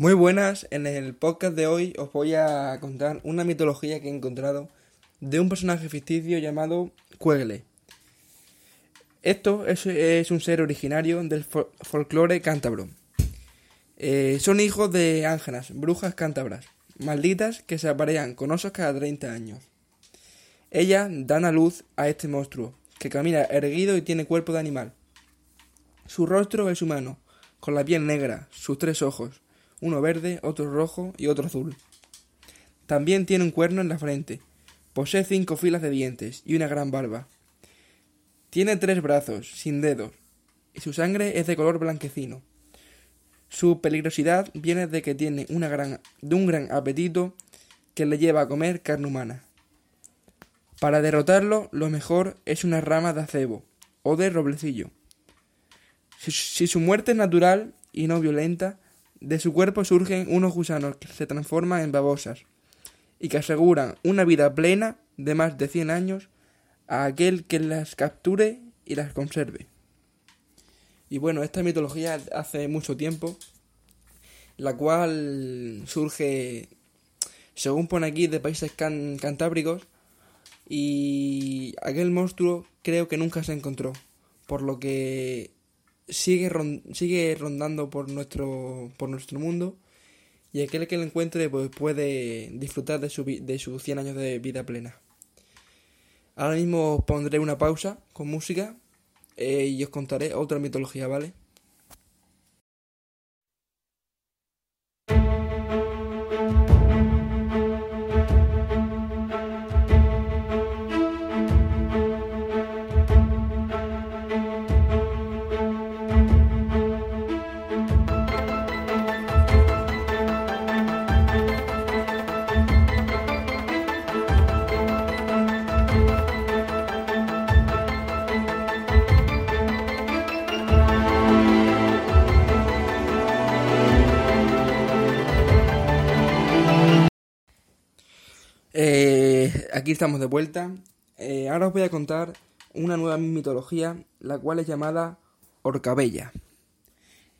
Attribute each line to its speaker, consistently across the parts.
Speaker 1: Muy buenas, en el podcast de hoy os voy a contar una mitología que he encontrado de un personaje ficticio llamado Cuegle. Esto es, un ser originario del folclore cántabro. Eh, son hijos de ángelas, brujas cántabras, malditas que se aparean con osos cada 30 años. Ellas dan a luz a este monstruo, que camina erguido y tiene cuerpo de animal. Su rostro es humano, con la piel negra, sus tres ojos, uno verde, otro rojo y otro azul. También tiene un cuerno en la frente. Posee cinco filas de dientes y una gran barba. Tiene tres brazos, sin dedos, y su sangre es de color blanquecino. Su peligrosidad viene de que tiene una gran, de un gran apetito que le lleva a comer carne humana. Para derrotarlo, lo mejor es una rama de acebo o de roblecillo. Si, su muerte es natural y no violenta, de su cuerpo surgen unos gusanos que se transforman en babosas y que aseguran una vida plena de más de 100 años a aquel que las capture y las conserve. Y bueno, esta mitología hace mucho tiempo, la cual surge, según pone aquí, de países cantábricos, y aquel monstruo creo que nunca se encontró, por lo que sigue, sigue rondando por nuestro, por nuestro mundo y aquel que lo encuentre pues, puede disfrutar de, su, de sus 100 años de vida plena. Ahora mismo os pondré una pausa con música eh, y os contaré otra mitología, ¿vale? Eh, aquí estamos de vuelta. Eh, ahora os voy a contar una nueva mitología, la cual es llamada Orcabella.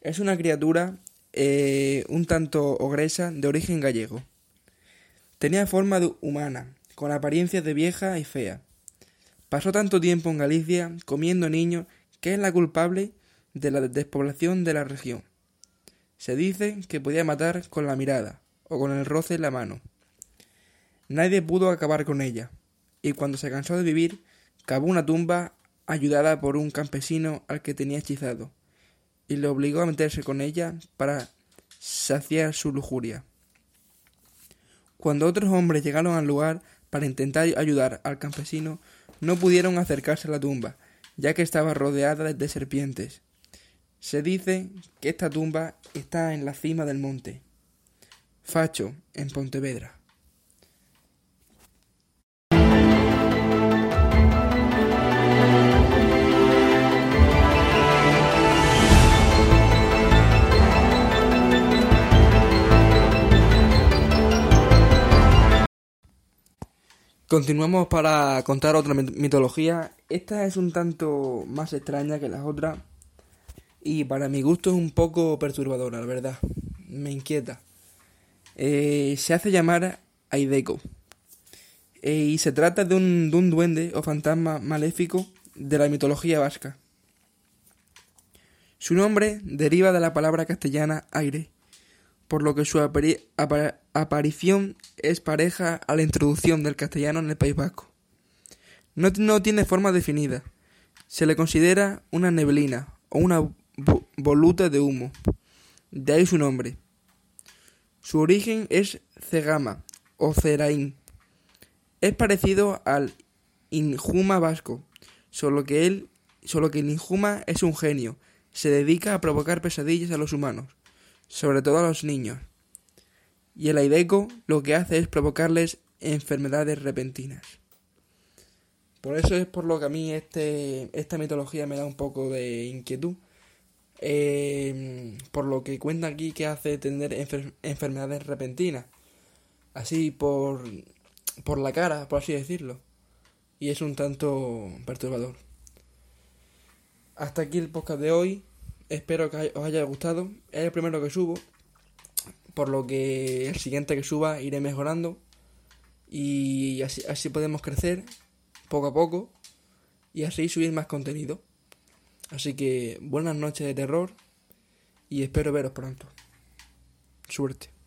Speaker 1: Es una criatura eh, un tanto ogresa de origen gallego. Tenía forma de humana, con apariencias de vieja y fea. Pasó tanto tiempo en Galicia comiendo niños que es la culpable de la despoblación de la región. Se dice que podía matar con la mirada o con el roce en la mano. Nadie pudo acabar con ella, y cuando se cansó de vivir, cavó una tumba ayudada por un campesino al que tenía hechizado, y le obligó a meterse con ella para saciar su lujuria. Cuando otros hombres llegaron al lugar para intentar ayudar al campesino, no pudieron acercarse a la tumba, ya que estaba rodeada de serpientes. Se dice que esta tumba está en la cima del monte. Facho, en Pontevedra. Continuamos para contar otra mitología. Esta es un tanto más extraña que las otras y para mi gusto es un poco perturbadora, la verdad. Me inquieta. Eh, se hace llamar Aideco eh, y se trata de un, de un duende o fantasma maléfico de la mitología vasca. Su nombre deriva de la palabra castellana aire por lo que su aparición es pareja a la introducción del castellano en el País Vasco. No, no tiene forma definida. Se le considera una neblina o una voluta de humo. De ahí su nombre. Su origen es Cegama o Ceraín. Es parecido al Injuma vasco, solo que él, solo que el Injuma es un genio. Se dedica a provocar pesadillas a los humanos sobre todo a los niños. Y el aideco lo que hace es provocarles enfermedades repentinas. Por eso es por lo que a mí este, esta mitología me da un poco de inquietud. Eh, por lo que cuenta aquí que hace tener enfermedades repentinas. Así por, por la cara, por así decirlo. Y es un tanto perturbador. Hasta aquí el podcast de hoy. Espero que os haya gustado. Es el primero que subo. por lo que el siguiente que suba iré mejorando y así, podemos crecer poco a poco y así subir más contenido. Así que buenas noches de terror y espero veros pronto. Suerte.